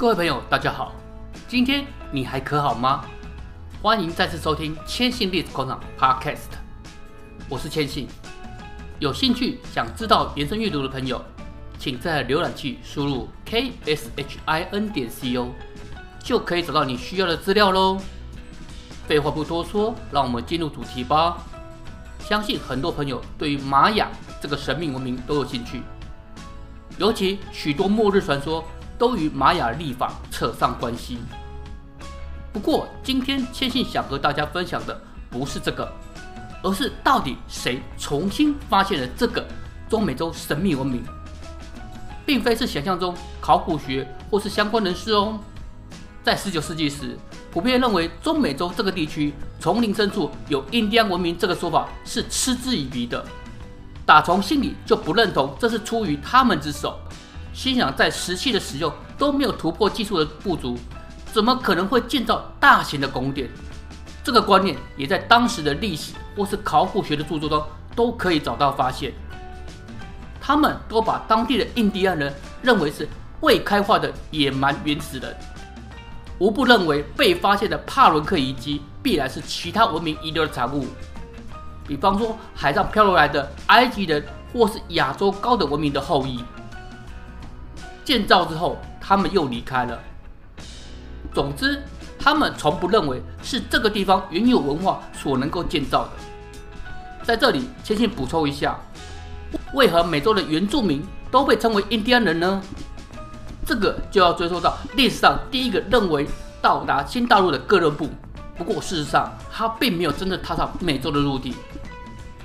各位朋友，大家好，今天你还可好吗？欢迎再次收听千信历史广场 Podcast，我是千信。有兴趣想知道延伸阅读的朋友，请在浏览器输入 kshin 点 co，就可以找到你需要的资料喽。废话不多说，让我们进入主题吧。相信很多朋友对于玛雅这个神秘文明都有兴趣，尤其许多末日传说都与玛雅历法扯上关系。不过，今天千信想和大家分享的不是这个，而是到底谁重新发现了这个中美洲神秘文明，并非是想象中考古学或是相关人士哦。在十九世纪时，普遍认为中美洲这个地区丛林深处有印第安文明这个说法是嗤之以鼻的，打从心里就不认同这是出于他们之手，心想在石器的使用都没有突破技术的不足。怎么可能会建造大型的宫殿？这个观念也在当时的历史或是考古学的著作中都可以找到发现。他们都把当地的印第安人认为是未开化的野蛮原始人，无不认为被发现的帕伦克遗迹必然是其他文明遗留的产物，比方说海上漂流来的埃及人或是亚洲高等文明的后裔。建造之后，他们又离开了。总之，他们从不认为是这个地方原有文化所能够建造的。在这里，先先补充一下，为何美洲的原住民都被称为印第安人呢？这个就要追溯到历史上第一个认为到达新大陆的哥伦布。不过，事实上他并没有真的踏上美洲的陆地，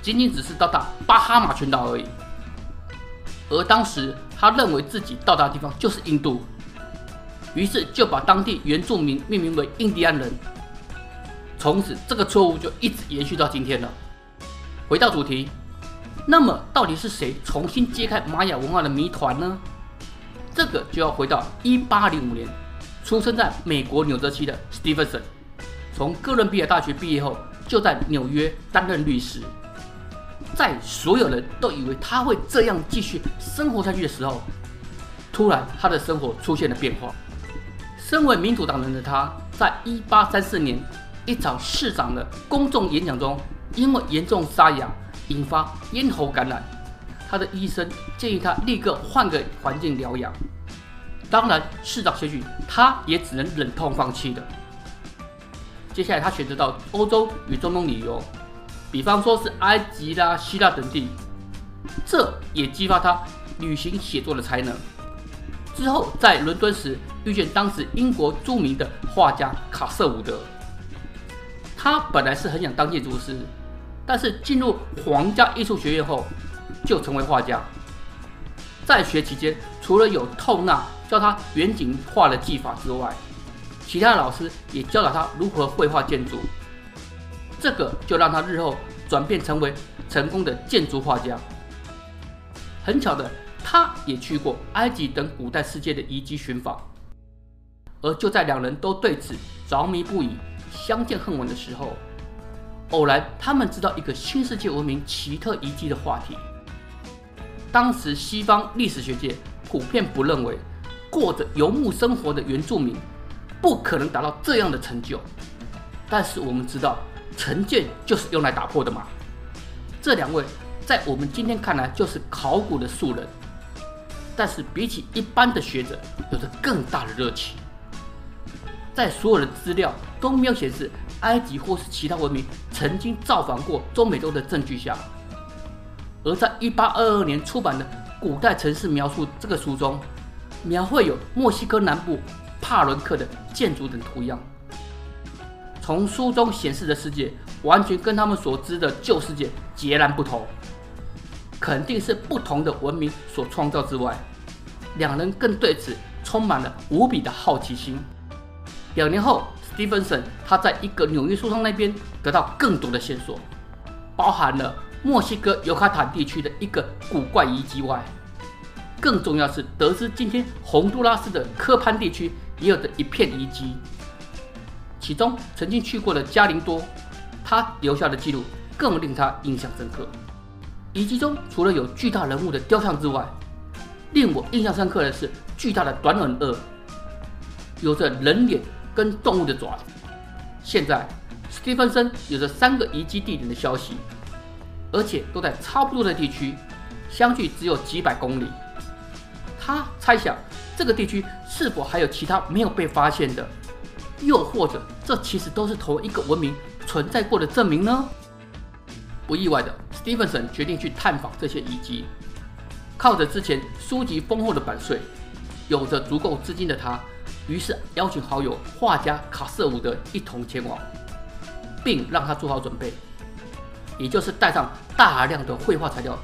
仅仅只是到达巴哈马群岛而已。而当时他认为自己到达的地方就是印度。于是就把当地原住民命名为印第安人，从此这个错误就一直延续到今天了。回到主题，那么到底是谁重新揭开玛雅文化的谜团呢？这个就要回到一八零五年，出生在美国纽泽西的史蒂芬森，从哥伦比亚大学毕业后就在纽约担任律师。在所有人都以为他会这样继续生活下去的时候，突然他的生活出现了变化。身为民主党人的他，在一八三四年一场市长的公众演讲中，因为严重沙哑，引发咽喉感染。他的医生建议他立刻换个环境疗养。当然，市长选举他也只能忍痛放弃的。接下来，他选择到欧洲与中东旅游，比方说是埃及啦、希腊等地，这也激发他旅行写作的才能。之后，在伦敦时遇见当时英国著名的画家卡瑟伍德。他本来是很想当建筑师，但是进入皇家艺术学院后，就成为画家。在学期间，除了有透纳教他远景画的技法之外，其他老师也教导他如何绘画建筑。这个就让他日后转变成为成功的建筑画家。很巧的。他也去过埃及等古代世界的遗迹寻访，而就在两人都对此着迷不已、相见恨晚的时候，偶然他们知道一个新世界文明奇特遗迹的话题。当时西方历史学界普遍不认为过着游牧生活的原住民不可能达到这样的成就，但是我们知道成见就是用来打破的嘛。这两位在我们今天看来就是考古的素人。但是比起一般的学者，有着更大的热情。在所有的资料都没有显示埃及或是其他文明曾经造访过中美洲的证据下，而在一八二二年出版的《古代城市描述》这个书中，描绘有墨西哥南部帕伦克的建筑等图样。从书中显示的世界，完全跟他们所知的旧世界截然不同。肯定是不同的文明所创造之外，两人更对此充满了无比的好奇心。两年后，史蒂芬森他在一个纽约书商那边得到更多的线索，包含了墨西哥尤卡坦地区的一个古怪遗迹外，更重要是得知今天洪都拉斯的科潘地区也有着一片遗迹，其中曾经去过的加林多，他留下的记录更令他印象深刻。遗迹中除了有巨大人物的雕像之外，令我印象深刻的是巨大的短吻鳄。有着人脸跟动物的爪子。现在，史蒂芬森有着三个遗迹地点的消息，而且都在差不多的地区，相距只有几百公里。他猜想，这个地区是否还有其他没有被发现的？又或者，这其实都是同一个文明存在过的证明呢？不意外的，史蒂芬森决定去探访这些遗迹。靠着之前书籍丰厚的版税，有着足够资金的他，于是邀请好友画家卡瑟伍德一同前往，并让他做好准备，也就是带上大量的绘画材料，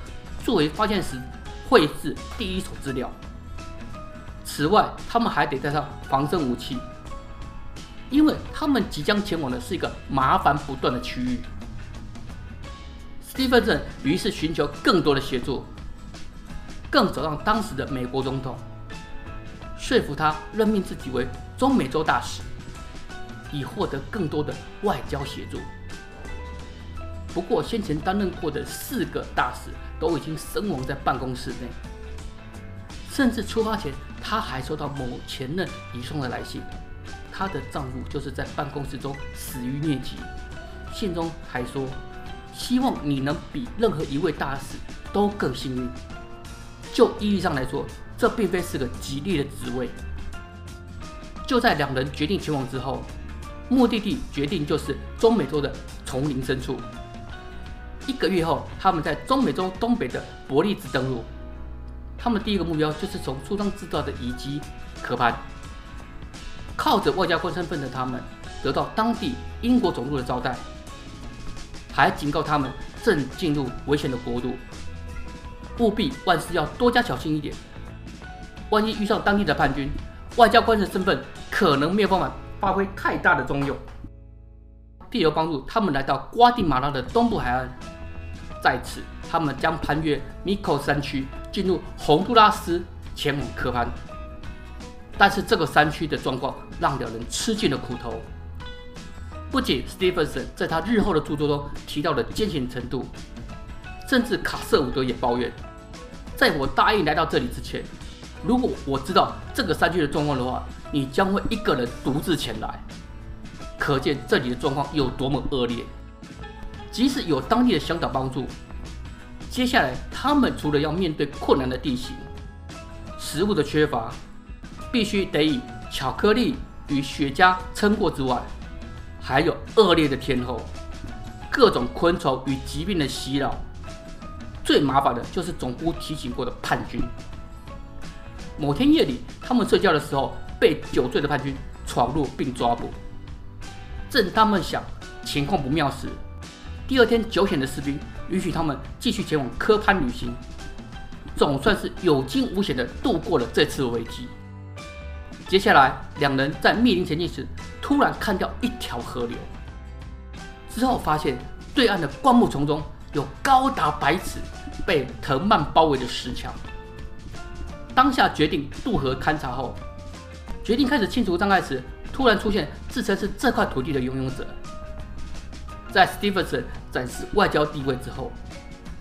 作为发现时绘制第一手资料。此外，他们还得带上防身武器，因为他们即将前往的是一个麻烦不断的区域。史蒂芬森于是寻求更多的协助。更找到当时的美国总统，说服他任命自己为中美洲大使，以获得更多的外交协助。不过，先前担任过的四个大使都已经身亡在办公室内，甚至出发前，他还收到某前任遗送的来信，她的丈夫就是在办公室中死于疟疾，信中还说：“希望你能比任何一位大使都更幸运。”就意义上来说，这并非是个吉利的职位。就在两人决定前往之后，目的地决定就是中美洲的丛林深处。一个月后，他们在中美洲东北的伯利兹登陆。他们第一个目标就是从书上知道的遗迹科潘。靠着外交官身份的他们，得到当地英国总督的招待，还警告他们正进入危险的国度。务必万事要多加小心一点，万一遇上当地的叛军，外交官的身份可能没有办法发挥太大的作用。借由帮助他们来到瓜地马拉的东部海岸，在此他们将攀越米科山区，进入洪都拉斯，前往科潘。但是这个山区的状况让两人吃尽了苦头。不仅史蒂芬森在他日后的著作中提到的艰险程度。甚至卡瑟伍德也抱怨，在我答应来到这里之前，如果我知道这个山区的状况的话，你将会一个人独自前来。可见这里的状况有多么恶劣。即使有当地的向导帮助，接下来他们除了要面对困难的地形、食物的缺乏，必须得以巧克力与雪茄撑过之外，还有恶劣的天候、各种昆虫与疾病的袭扰。最麻烦的就是总督提醒过的叛军。某天夜里，他们睡觉的时候，被酒醉的叛军闯入并抓捕。正他们想情况不妙时，第二天酒醒的士兵允许他们继续前往科潘旅行，总算是有惊无险地度过了这次危机。接下来，两人在密林前进时，突然看到一条河流，之后发现对岸的灌木丛中。有高达百尺、被藤蔓包围的石墙。当下决定渡河勘察后，决定开始清除障碍时，突然出现自称是这块土地的拥有者。在史蒂芬森展示外交地位之后，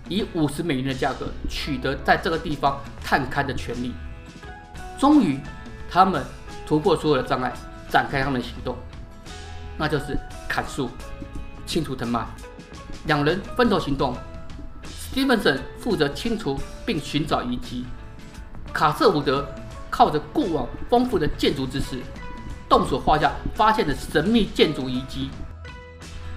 以五十美元的价格取得在这个地方探勘的权利。终于，他们突破所有的障碍，展开他们的行动，那就是砍树、清除藤蔓。两人分头行动，史蒂芬森负责清除并寻找遗迹，卡瑟伍德靠着过往丰富的建筑知识，动手画下发现的神秘建筑遗迹。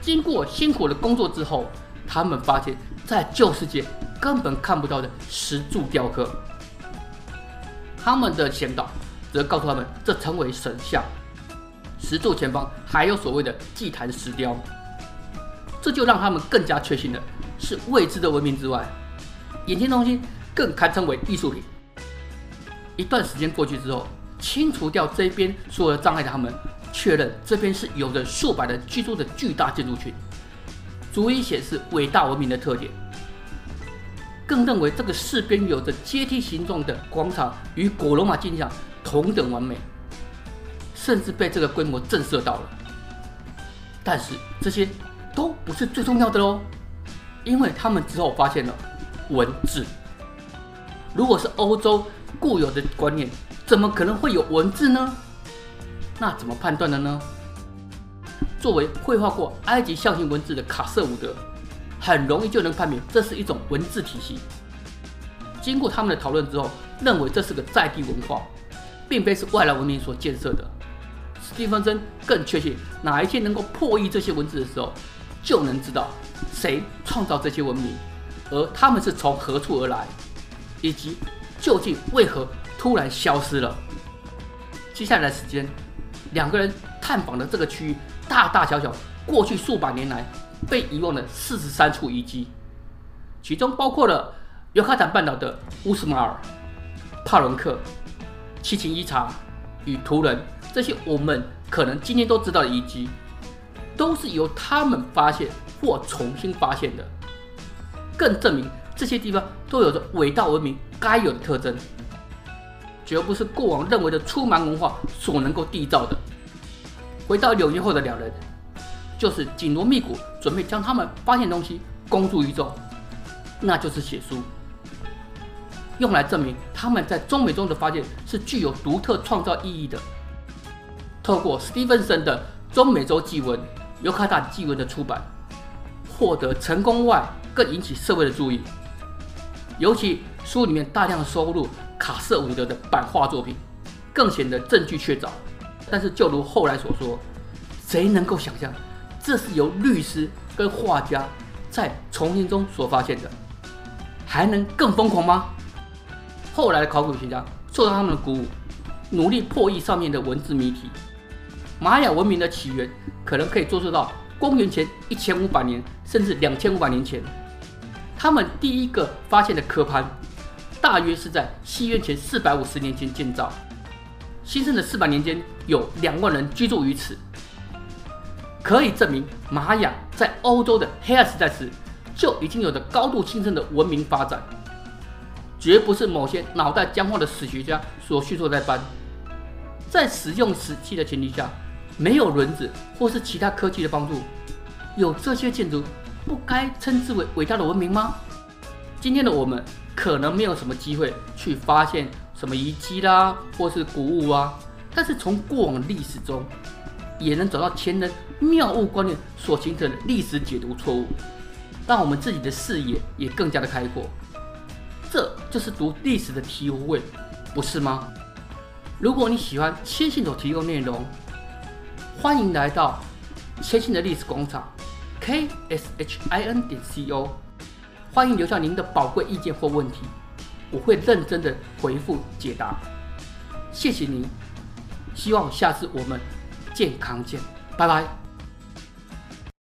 经过辛苦的工作之后，他们发现，在旧世界根本看不到的石柱雕刻。他们的向导则告诉他们，这称为神像。石柱前方还有所谓的祭坛石雕。这就让他们更加确信的是未知的文明之外，眼前的东西更堪称为艺术品。一段时间过去之后，清除掉这边所有的障碍的他们，确认这边是有着数百人居住的巨大建筑群，足以显示伟大文明的特点。更认为这个四边有着阶梯形状的广场与古罗马竞技场同等完美，甚至被这个规模震慑到了。但是这些。都不是最重要的喽，因为他们之后发现了文字。如果是欧洲固有的观念，怎么可能会有文字呢？那怎么判断的呢？作为绘画过埃及象形文字的卡瑟伍德，很容易就能判明这是一种文字体系。经过他们的讨论之后，认为这是个在地文化，并非是外来文明所建设的。史蒂芬森更确信，哪一天能够破译这些文字的时候，就能知道谁创造这些文明，而他们是从何处而来，以及究竟为何突然消失了。接下来的时间，两个人探访的这个区域。大大小小，过去数百年来被遗忘的四十三处遗迹，其中包括了尤卡坦半岛的乌斯马尔、帕伦克、七情一察与图人这些我们可能今天都知道的遗迹，都是由他们发现或重新发现的，更证明这些地方都有着伟大文明该有的特征，绝不是过往认为的粗蛮文化所能够缔造的。回到纽约后的两人，就是紧锣密鼓准备将他们发现的东西公诸于众，那就是写书，用来证明他们在中美洲的发现是具有独特创造意义的。透过史蒂芬森的《中美洲纪文》《尤卡坦纪文》的出版，获得成功外，更引起社会的注意。尤其书里面大量收录卡瑟伍德的版画作品，更显得证据确凿。但是，就如后来所说，谁能够想象，这是由律师跟画家在丛林中所发现的？还能更疯狂吗？后来的考古学家受到他们的鼓舞，努力破译上面的文字谜题。玛雅文明的起源可能可以追溯到公元前一千五百年，甚至两千五百年前。他们第一个发现的科潘，大约是在西元前四百五十年前建造。新生的四百年间，有两万人居住于此，可以证明玛雅在欧洲的黑暗时代时就已经有着高度兴盛的文明发展，绝不是某些脑袋僵化的史学家所叙述在搬。在使用石器的前提下，没有轮子或是其他科技的帮助，有这些建筑，不该称之为伟大的文明吗？今天的我们可能没有什么机会去发现。什么遗迹啦，或是古物啊，但是从过往历史中，也能找到前人谬误观念所形成的历史解读错误，让我们自己的视野也更加的开阔。这是读历史的体会，不是吗？如果你喜欢谦信所提供内容，欢迎来到谦信的历史广场 k s h i n 点 c o，欢迎留下您的宝贵意见或问题。我会认真的回复解答，谢谢您，希望下次我们健康见，拜拜。